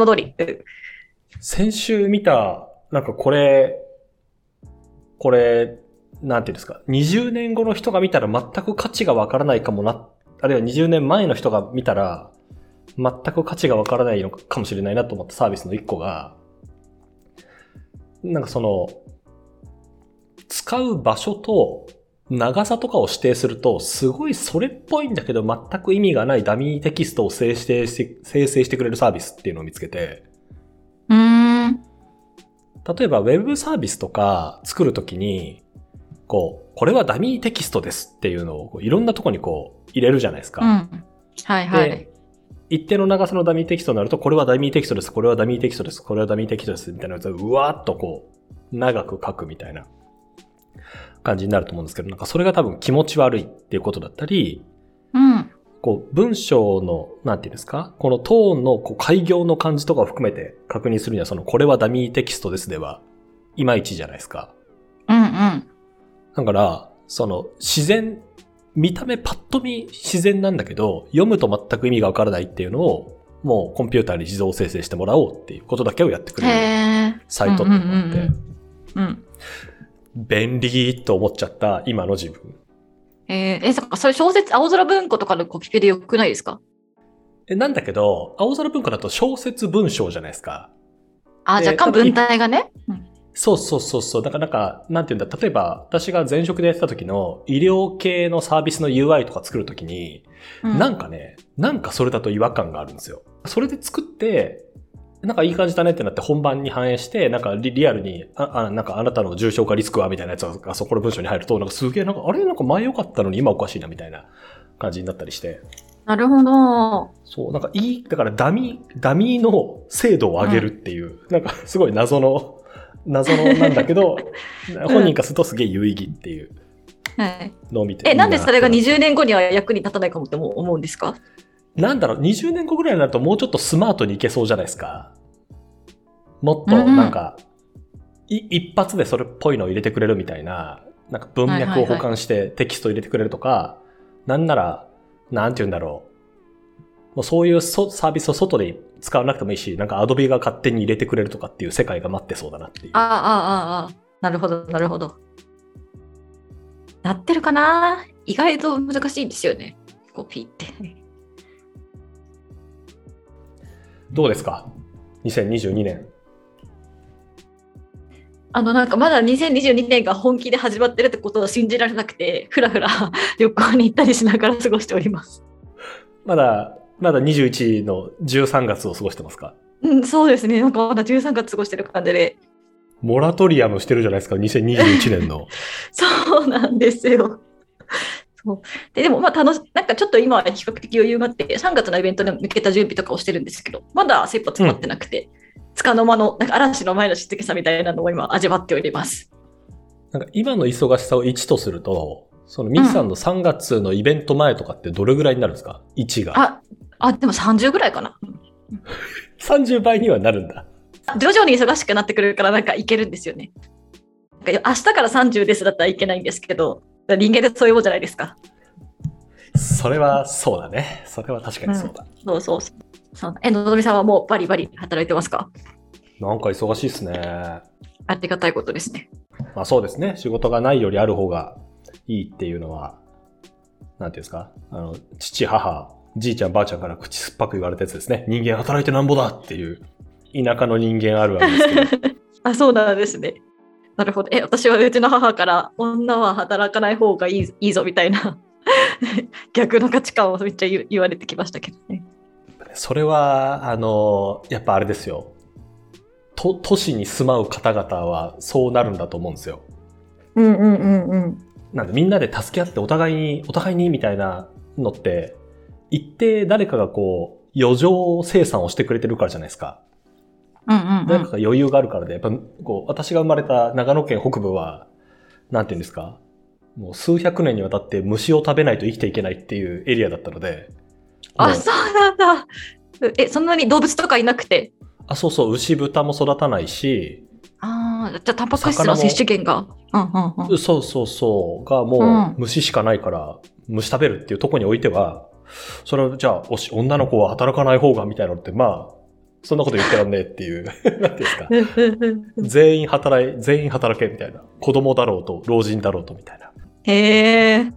も通り。先週見た、なんかこれ、これ、なんていうんですか、20年後の人が見たら全く価値がわからないかもな、あるいは20年前の人が見たら、全く価値がわからないのかもしれないなと思ったサービスの一個が、なんかその、使う場所と長さとかを指定すると、すごいそれっぽいんだけど全く意味がないダミーテキストを生成して生成してくれるサービスっていうのを見つけて、うーん。例えば、ウェブサービスとか作るときに、こう、これはダミーテキストですっていうのをいろんなとこにこう入れるじゃないですか。うん。はいはいで。一定の長さのダミーテキストになると、これはダミーテキストです、これはダミーテキストです、これはダミーテキストです、みたいなやつをうわーっとこう、長く書くみたいな感じになると思うんですけど、なんかそれが多分気持ち悪いっていうことだったり、うん。こう、文章の、なんていうんですか？このトーンの、こう、開業の感じとかを含めて確認するには、その、これはダミーテキストですでは、いまいちじゃないですか。うんうん。だから、その、自然、見た目パッと見自然なんだけど、読むと全く意味がわからないっていうのを、もうコンピューターに自動生成してもらおうっていうことだけをやってくれる。サイトってのがあって、うんうんうんうん。便利と思っちゃった今の自分。えー、え、そっか、それ小説、青空文庫とかのコピペでよくないですか？えなんだけど、青空文化だと小説文章じゃないですか。あ、で若干文体がね？うんそうそうそうそう。だからなんか、なんていうんだ、例えば私が前職でやってた時の医療系のサービスの UI とか作るときに、うんなんかね、なんかそれだと違和感があるんですよ。それで作って、なんかいい感じだねってなって本番に反映して、なんかリリアルに、あ、あなんかあなたの重症化リスクはみたいなやつがそこの文章に入ると、なんかすげえなんか、あれ？なんか前良かったのに今おかしいなみたいな感じになったりして。なるほど。そう、なんかいい、だからダミー、ダミーの精度を上げるっていう、なんかすごい謎の、謎のなんだけど、本人からするとすげえ有意義っていうはい。のを見て。え、なんでそれがいいな20年後には役に立たないかもって思うんですか？なんだろう、20年後ぐらいになるともうちょっとスマートにいけそうじゃないですか。もっと、うんなんか、い一発でそれっぽいのを入れてくれるみたいな、なんか文脈を保管してテキストを入れてくれるとか、なんなら、なんて言うんだろう。もうそういうそサービスを外で使わなくてもいいし、なんかアドビが勝手に入れてくれるとかっていう世界が待ってそうだなっていう。ああ、ああ、ああ。なるほど、なるほど。なってるかな？意外と難しいですよね。コピーって。どうですか ?2022 年。あの、なんかまだ2022年が本気で始まってるってことを信じられなくて、ふらふら旅行に行ったりしながら過ごしております。まだ、まだ21の13月を過ごしてますか？うん、そうですね。なんかまだ13月過ごしてる感じで。モラトリアムしてるじゃないですか、2021年の。そうなんですよ。そうででも、まあ、楽し、なんかちょっと今は比較的余裕があって、3月のイベントに向けた準備とかをしてるんですけど、まだ切羽詰まってなくて、つかの間の、なんか嵐の前の静けさみたいなのを今味わっております。なんか今の忙しさを1とすると、そのミキさんの3月のイベント前とかってどれぐらいになるんですか ?1 が。あ、あ、でも30ぐらいかな。30倍にはなるんだ。徐々に忙しくなってくるからなんかいけるんですよね。なんか明日から30ですだったらいけないんですけど、人間でそういうもんじゃないですか。それはそうだね。それは確かにそうだ。そうそうそう。そうえ、のぞみさんはもうバリバリ働いてますか？なんか忙しいっすね。ありがたいことですね。まあそうですね。仕事がないよりある方がいいっていうのは、なんていうんですか？あの、父、母、じいちゃん、ばあちゃんから口酸っぱく言われたやつですね。人間働いてなんぼだっていう、田舎の人間あるあるですけど。あ、そうなんですね。なるほど。え、私はうちの母から、女は働かない方がいいいいぞみたいな 逆の価値観をめっちゃ言われてきましたけどね。それは、あの、やっぱあれですよ。と、都市に住まう方々はそうなるんだと思うんですよ。うんうんうんうん。なんでみんなで助け合ってお互いに、お互いにみたいなのって、一定誰かがこう、余剰生産をしてくれてるからじゃないですか。うんうんうん。誰かが余裕があるからで、やっぱこう、私が生まれた長野県北部は、なんていうんですか？もう数百年にわたって虫を食べないと生きていけないっていうエリアだったので。もあ、うそうなんだ。え、そんなに動物とかいなくて？あ、そうそう、牛豚も育たないし、ああ、じゃあタンパク質の摂取源が。うんうんうん。そうそうそう、がもう虫しかないから、虫食べるっていうところにおいては、それはじゃあおし女の子は働かない方がみたいなのって、まあ、そんなこと言ってらんねえっていう、なんていうんですか。全員働い、全員働けみたいな。子供だろうと、老人だろうとみたいな。へえ。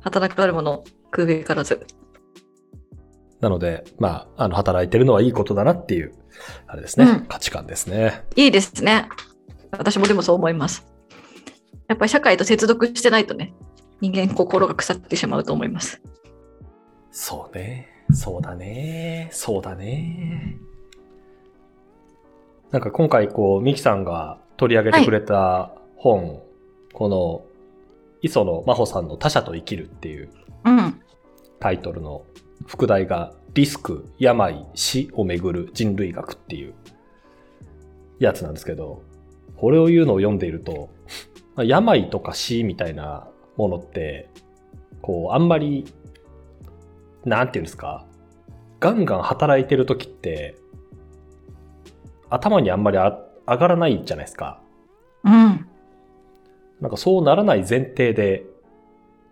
働くあるもの、空べからず。なので、まあ、あの、働いてるのはいいことだなっていう、あれですね、うん、価値観ですね。いいですね。私もでもそう思います。やっぱり社会と接続してないとね、人間心が腐ってしまうと思います。そうね。そうだね。そうだね。なんか今回こう、ミキさんが取り上げてくれた本、はい、この、磯野真帆さんの他者と生きるっていうタイトルの副題が、リスク、病、死をめぐる人類学っていうやつなんですけど、これを言うのを読んでいると、病とか死みたいなものって、こう、あんまりなんていうんですか、ガンガン働いてる時って、頭にあんまり上がらないじゃないですか。うん。なんかそうならない前提で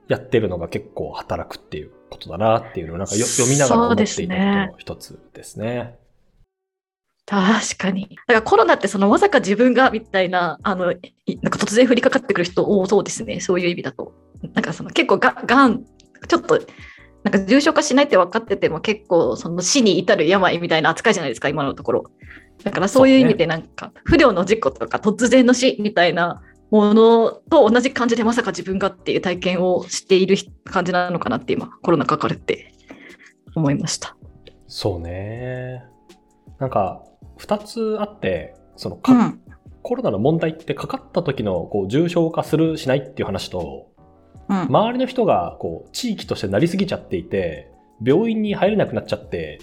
やってるのが結構働くっていうことだなっていうのをなんか読みながら思っていたことの一つですね。確かに。だからコロナってそのまさか自分がみたいな、あの、なんか突然降りかかってくる人多そうですね。そういう意味だと。なんかその結構ががん、ちょっとなんか重症化しないって分かってても結構その死に至る病みたいな扱いじゃないですか、今のところ。だからそういう意味でなんか不良の事故とか突然の死みたいなものと同じ感じでまさか自分がっていう体験をしている感じなのかなって今コロナかかるって思いました。そうね。なんか2つあって、そのか、うん、コロナの問題ってかかった時のこう重症化するしないっていう話と、うん、周りの人がこう地域としてなりすぎちゃっていて、病院に入れなくなっちゃって、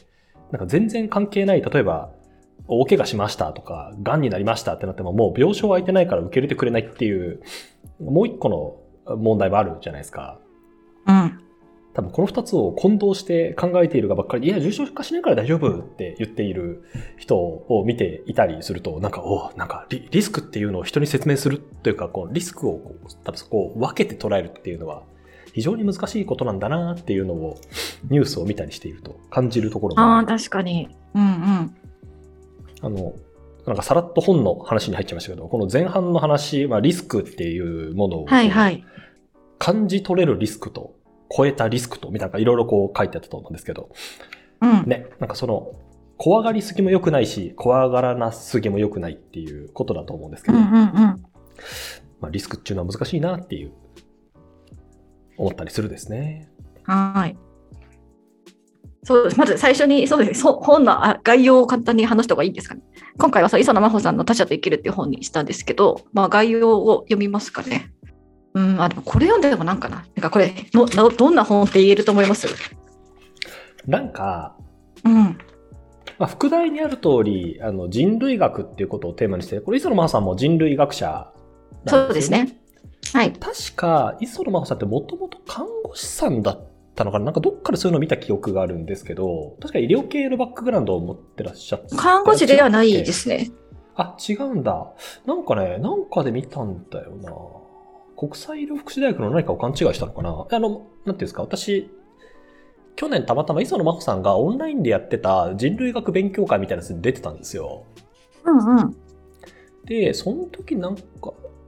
なんか全然関係ない、例えば、大怪我しましたとか、癌になりましたってなっても、もう病床空いてないから受け入れてくれないっていう、もう一個の問題もあるじゃないですか。うん。多分この二つを混同して考えているがばっかりで、いや、重症化しないから大丈夫って言っている人を見ていたりすると、なんか、おなんかリ、リスクっていうのを人に説明するというか、こう、リスクをこう、多分そこを分けて捉えるっていうのは、非常に難しいことなんだなっていうのを、ニュースを見たりしていると感じるところもああ、確かに。うんうん。あの、なんかさらっと本の話に入っちゃいましたけど、この前半の話、まあ、リスクっていうものを、はいはい、感じ取れるリスクと超えたリスクと、みたいないろいろこう書いてあったと思うんですけど、うん、ね、なんかその、怖がりすぎも良くないし、怖がらなすぎも良くないっていうことだと思うんですけど、うんうんうん、まあ、リスクっていうのは難しいなっていう、思ったりするですね。はい。そう。まず最初に、そうです。本の概要を簡単に話した方がいいんですかね。今回はそう磯野真帆さんの他者と生きるっていう本にしたんですけど、まあ概要を読みますかね。うん、あ、でもこれ読んでもなんかな？なんかこれのどんな本って言えると思います？なんか、うん。まあ、副題にある通り、あの、人類学っていうことをテーマにして、これ、磯野真帆さんも人類学者ね。そうですね。はい。確か、磯野真帆さんってもともと看護師さんだったのかな？なんかどっかでそういうのを見た記憶があるんですけど、確か医療系のバックグラウンドを持ってらっしゃって。看護師ではないですね。あ、違うんだ。なんかね、なんかで見たんだよな。国際医療福祉大学の何かを勘違いしたのかな？あの、なんていうんですか、私、去年たまたま磯野真帆さんがオンラインでやってた人類学勉強会みたいなやつに出てたんですよ。うんうん。で、その時なんか、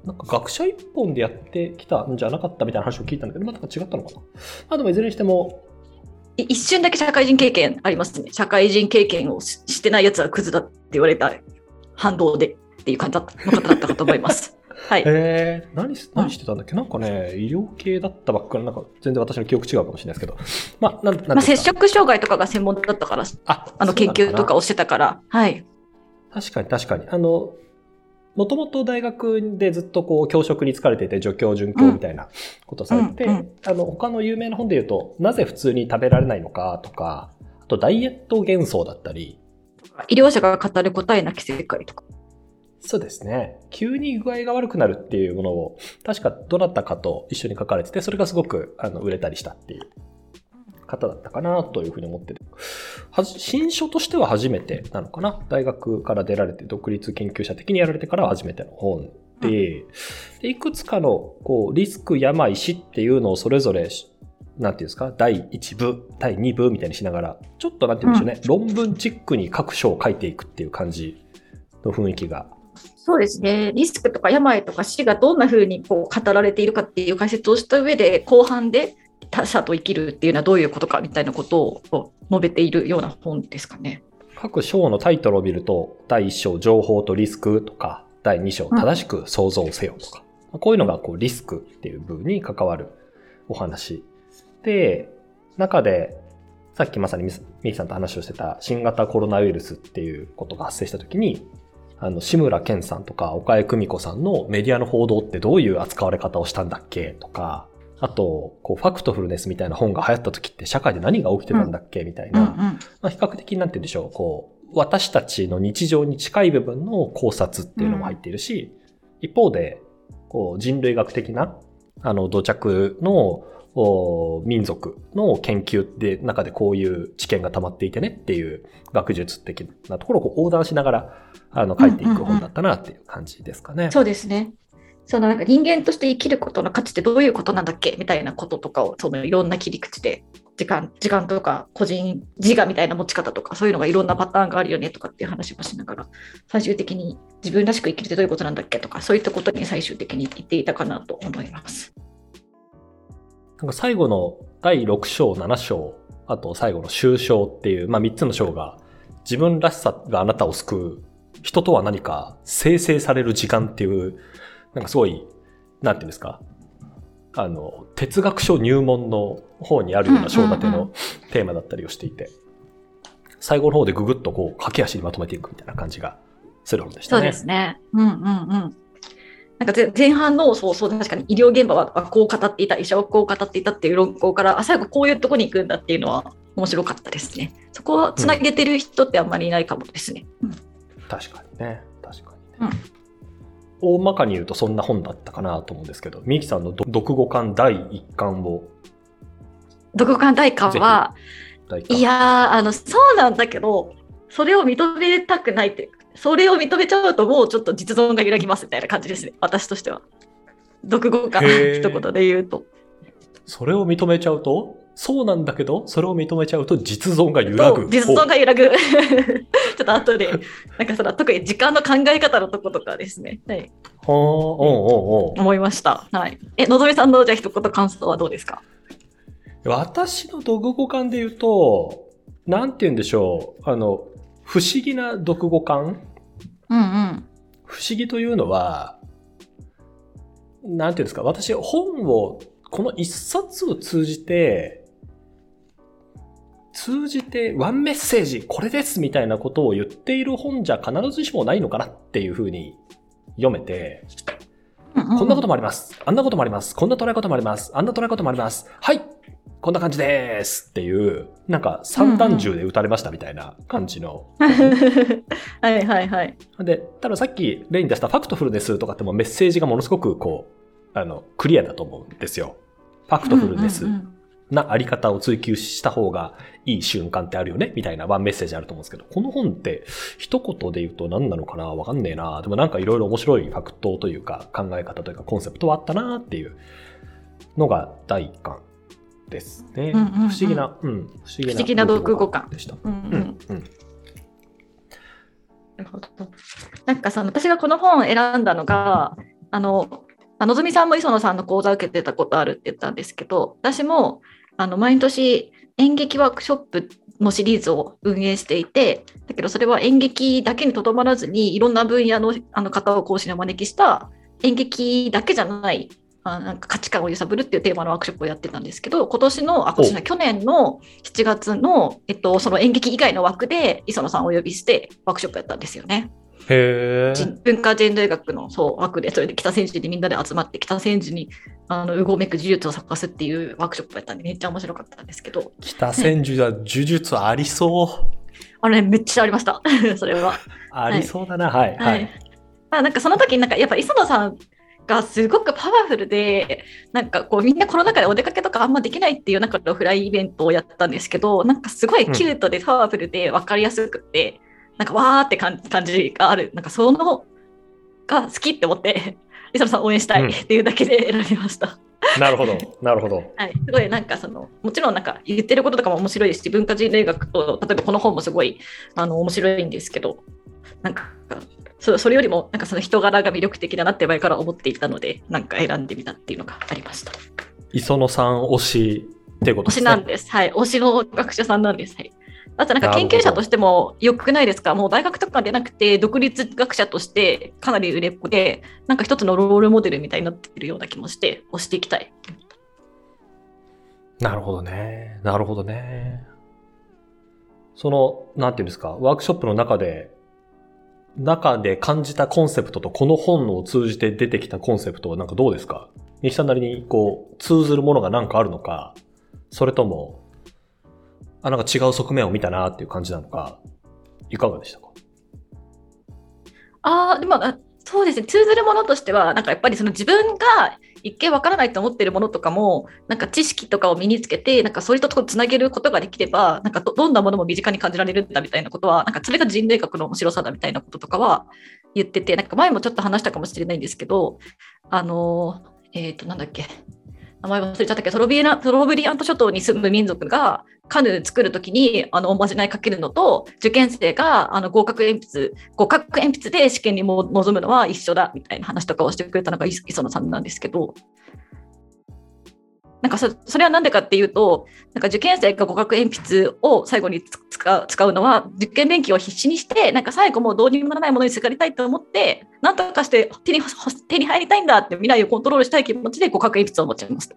なんか学者一本でやってきたんじゃなかったみたいな話を聞いたんだけど、また違ったのかな？まあでもいずれにしても、一瞬だけ社会人経験ありますね。社会人経験をしてないやつはクズだって言われた反動でっていう感じの方だったかと思います。はい。えー、何、何してたんだっけ？なんかね、医療系だったばっかり、なんか全然私の記憶違うかもしれないですけど。まあ、なん、なんまあ、接触障害とかが専門だったから、ああの、研究とかをしてたから、はい。確かに確かに。あの、もともと大学でずっとこう教職に疲れていて助教准教みたいなことされて、うんうんうん、あの他の有名な本で言うとなぜ普通に食べられないのかとかあとダイエット幻想だったり。医療者が語る答えなき世界とかそうですね。急に具合が悪くなるっていうものを、確かどなたかと一緒に書かれてて、それがすごくあの売れたりしたっていう方だったかなというふうに思ってて。は新書としては初めてなのかな？大学から出られて独立研究者的にやられてからは初めての本で、でいくつかのこうリスク、病、死っていうのをそれぞれなんていうんですか、第1部、第2部みたいにしながら、ちょっとなんて言うんでしょうね、論文チックに各章を書いていくっていう感じの雰囲気が。そうですね。リスクとか病とか死がどんな風にこう語られているかっていう解説をした上で、後半で他者と生きるっていうのはどういうことかみたいなことを述べているような本ですかね。各章のタイトルを見ると、第1章、情報とリスクとか、第2章、正しく想像せよとか、うん、こういうのがこうリスクっていう部分に関わるお話。で、中で、さっきまさにみきさんと話をしてた新型コロナウイルスっていうことが発生した時に、あの、志村けんさんとか岡江久美子さんのメディアの報道ってどういう扱われ方をしたんだっけ？とか、あと、こう、ファクトフルネスみたいな本が流行った時って社会で何が起きてたんだっけ、みたいな、まあ、比較的なんて言うんでしょう、こう、私たちの日常に近い部分の考察っていうのも入っているし、うん、一方で、こう、人類学的な、あの、土着の民族の研究で中でこういう知見が溜まっていてねっていう学術的なところを横断しながらあの書いていく本だったなっていう感じですかね。うんうんうん、そうですね。そのなんか人間として生きることの価値ってどういうことなんだっけみたいなこととかをそのいろんな切り口で時間時間とか個人自我みたいな持ち方とかそういうのがいろんなパターンがあるよねとかっていう話もしながら最終的に自分らしく生きるってどういうことなんだっけとかそういったことに最終的に言っていたかなと思います。なんか最後の第6章、7章、あと最後の終章っていう、まあ3つの章が自分らしさがあなたを救う人とは何か生成される時間っていうなんかすごい、なんていうんですか、あの、哲学書入門の方にあるような章立てのテーマだったりをしていて、最後の方でぐぐっとこう、駆け足にまとめていくみたいな感じがする本でしたね。そうですね。うんうんうん。なんか前半の、そうそう、確かに医療現場はこう語っていた、医者はこう語っていたっていう論考から、あ、最後こういうとこに行くんだっていうのは面白かったですね。そこをつなげてる人ってあんまりいないかもですね。うん、確かにね。確かにね。うん大まかに言うとそんな本だったかなと思うんですけど、みきさんの読後感第1巻を。読後感第1巻は、いやあの、そうなんだけど、それを認めたくないっていうか、それを認めちゃうともうちょっと実存が揺らぎますみたいな感じですね、私としては。読後感一言で言うと。それを認めちゃうと？そうなんだけど、それを認めちゃうと実存が揺らぐ。実存が揺らぐ。ちょっと後で、なんかその特に時間の考え方のとことかですね。はい。ほー、おうおうお思いました。はい。え、のぞみさんのじゃあ一言感想はどうですか？私の読後感で言うと、なんて言うんでしょう。あの、不思議な読後感？うんうん。不思議というのは、なんていうんですか、私、本を、この一冊を通じて、通じてワンメッセージ、これですみたいなことを言っている本じゃ必ずしもないのかなっていうふうに読めて、こんなこともあります。あんなこともあります。こんな捉え方もあります。あんな捉え方もあります。はいこんな感じですっていう、なんか三段銃で撃たれましたみたいな感じの。はいはいはい。で、多分さっき例に出したファクトフルネスとかってもメッセージがものすごくこう、あの、クリアだと思うんですよ。ファクトフルネス。なあり方を追求した方がいい瞬間ってあるよねみたいなワンメッセージあると思うんですけど、この本って一言で言うと何なのかなわかんねえなでもなんかいろいろ面白いファクトというか考え方というかコンセプトはあったなっていうのが第一巻ですね。うんうんうん、不思議な、うん、不思議な。不思議な読語感でした。うんうんうんなるほど。なんかさ、私がこの本を選んだのが、あの、のぞみさんも磯野さんの講座を受けてたことあるって言ったんですけど、私もあの毎年演劇ワークショップのシリーズを運営していて、だけどそれは演劇だけにとどまらずに、いろんな分野のあの方を講師にお招きした演劇だけじゃないあなんか価値観を揺さぶるっていうテーマのワークショップをやってたんですけど、今年の、あ、今年の去年の7月の、えっと、その演劇以外の枠で磯野さんをお呼びしてワークショップやったんですよね。へ文化人類学のそう枠で、それで北千住でみんなで集まって、北千住にあのうごめく呪術を探すっていうワークショップやったんで、めっちゃ面白かったんですけど。北千住は呪術ありそう。あれ、めっちゃありました、それは。ありそうだな、はい。はい。はい、まあ、なんかその時なんかやっぱ磯野さんがすごくパワフルで、なんかこうみんなコロナ禍でお出かけとかあんまできないっていう中のフライイベントをやったんですけど、なんかすごいキュートでパワフルで分かりやすくて、なんかわーって感じがある、なんかそのが好きって思って、磯野さん応援したいっていうだけで選びました。なるほど、なるほど。はい、すごいなんかその、もちろんなんか言ってることとかも面白いし、文化人類学と、例えばこの本もすごいあの面白いんですけど、なんかそそれよりもなんかその人柄が魅力的だなって前から思っていたので、なんか選んでみたっていうのがありました。磯野さん推しってことですね。推しなんです。はい。推しの学者さんなんです。はい。あとなんか研究者としてもよくないですか？もう大学とかでなくて独立学者としてかなり売れっ子でなんか一つのロールモデルみたいになっているような気もして押していきたい。なるほどね。なるほどね。その、なんていうんですか、ワークショップの中で、中で感じたコンセプトとこの本を通じて出てきたコンセプトはなんかどうですか？西さんなりにこう通ずるものが何かあるのか、それともあ、なんか違う側面を見たなっていう感じなのか、いかがでしたか？ああ、でも、そうですね、通ずるものとしては、なんかやっぱりその自分が一見わからないと思ってるものとかも、なんか知識とかを身につけて、なんかそういったとつなげることができれば、なんかどんなものも身近に感じられるんだみたいなことは、なんかそれが人類学の面白さだみたいなこととかは言ってて、なんか前もちょっと話したかもしれないんですけど、あの、えっ、ー、と、なんだっけ、名前忘れちゃったけどトロビエナ、トロブリアント諸島に住む民族がカヌー作るときにあのおまじないかけるのと受験生があの合格鉛筆合格鉛筆で試験にも臨むのは一緒だみたいな話とかをしてくれたのが磯野さんなんですけど。なんかそれは何でかっていうと、なんか受験生が互角鉛筆を最後に使うのは、受験勉強を必死にして、なんか最後もうどうにもならないものにすがりたいと思って、なんとかして手に手に入りたいんだって未来をコントロールしたい気持ちで互角鉛筆を持ちます。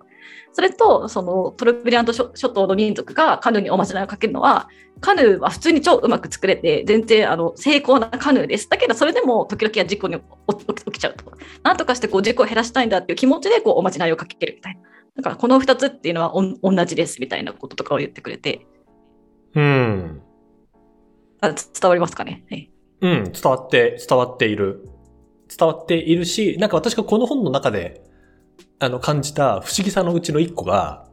それと、そのトルブリアント諸島の民族がカヌーにおまじないをかけるのは、カヌーは普通に超うまく作れて、全然あの成功なカヌーです。だけど、それでも時々は事故に起きちゃうと。なんとかしてこう事故を減らしたいんだっていう気持ちでこうおまじないをかけるみたいな。だからこの2つっていうのは同じですみたいなこととかを言ってくれて。うん。あ伝わりますかね、はい、うん、伝わって、伝わっている。伝わっているし、なんか私がこの本の中で、あの、感じた不思議さのうちの一個が、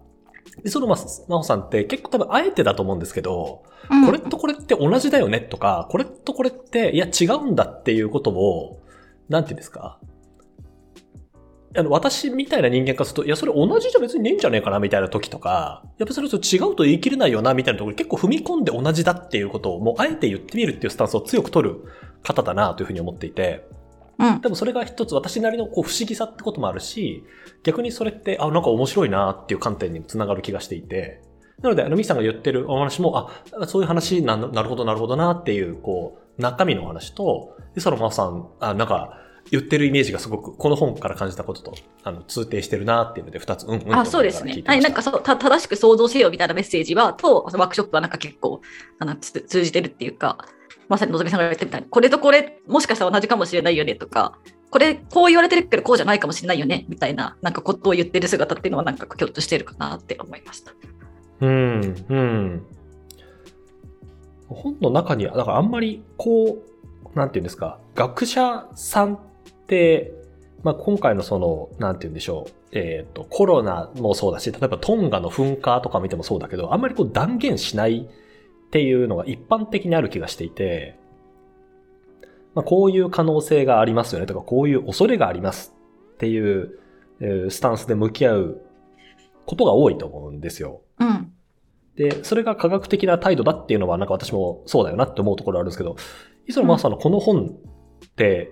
磯野真帆さんって結構多分あえてだと思うんですけど、うん、これとこれって同じだよねとか、これとこれって、いや違うんだっていうことを、なんていうんですか？あの、私みたいな人間からすると、いや、それ同じじゃ別にねえんじゃねえかなみたいな時とか、やっぱそれと違うと言い切れないよなみたいなところ結構踏み込んで同じだっていうことをもうあえて言ってみるっていうスタンスを強く取る方だなというふうに思っていて、うん。でもそれが一つ私なりのこう不思議さってこともあるし、逆にそれって、あ、なんか面白いなっていう観点にもつながる気がしていて、なので、あの、ミさんが言ってるお話も、あ、そういう話な、なるほど、なるほどなっていう、こう、中身の話と、で、そのまさん、あ、なんか、言ってるイメージがすごく、この本から感じたことと、あの、通底してるなっていうので、二つ、うんうん。あ、そうですね。はい、なんかそう、た、正しく想像せよみたいなメッセージは、と、ワークショップはなんか結構、あの、通じてるっていうか、まさにのぞみさんが言ってみたいに、これとこれ、もしかしたら同じかもしれないよねとか、これ、こう言われてるけど、こうじゃないかもしれないよね、みたいな、なんかことを言ってる姿っていうのは、なんか共通してるかなって思いました。うん、うん。本の中には、だからあんまり、こう、なんていうんですか、学者さんって、まあ、今回のその、なんて言うんでしょう、えっ、ー、と、コロナもそうだし、例えばトンガの噴火とか見てもそうだけど、あんまりこう断言しないっていうのが一般的にある気がしていて、まあ、こういう可能性がありますよねとか、こういう恐れがありますっていう、えー、スタンスで向き合うことが多いと思うんですよ。うん。で、それが科学的な態度だっていうのは、なんか私もそうだよなって思うところあるんですけど、磯野マさんのこの本って、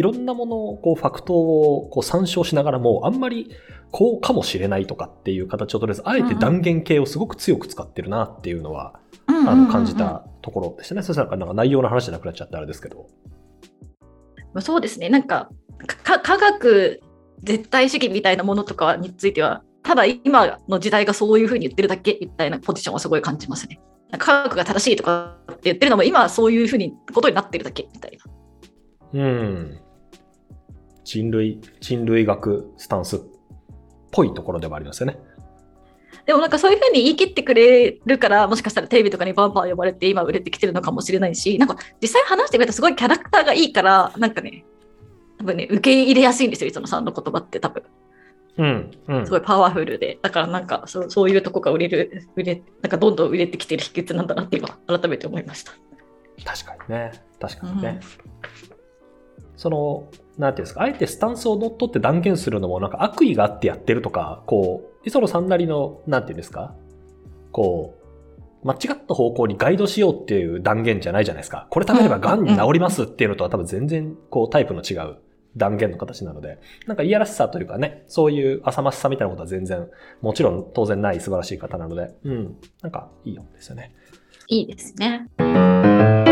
いろんなものを、こう、ファクトをこう参照しながらも、あんまりこうかもしれないとかっていう形をとりあえず、あえて断言系をすごく強く使ってるなっていうのは、あの、感じたところでしたね。そしたらなんか内容の話じゃなくなっちゃってあれですけど。そうですね。なんか、か科学絶対主義みたいなものとかについては、ただ今の時代がそういうふうに言ってるだけみたいなポジションはすごい感じますね。科学が正しいとかって言ってるのも今はそういうふうにことになってるだけみたいな。うん。人類、人類学スタンスっぽいところでもありますよね。でもなんかそういうふうに言い切ってくれるから、もしかしたらテレビとかにバンバン呼ばれて今売れてきてるのかもしれないし、なんか実際話してくれたすごいキャラクターがいいから、なんかね、多分ね、受け入れやすいんですよ、磯野さんの言葉って多分。うん、うん、すごいパワフルで、だからなんかそうそういうとこが売れる、売れ、なんかどんどん売れてきてる秘訣なんだなって今、改めて思いました。確かにね。確かにね。うん、その、なんていうんですか、あえてスタンスを乗っ取って断言するのもなんか悪意があってやってるとか、こう、磯野さんなりの、なんていうんですか、こう、間違った方向にガイドしようっていう断言じゃないじゃないですか。これ食べれば癌に治りますっていうのとは多分全然こうタイプの違う断言の形なので、なんかいやらしさというかね、そういう浅ましさみたいなことは全然、もちろん当然ない素晴らしい方なので、うん、なんかいいよですよね。いいですね。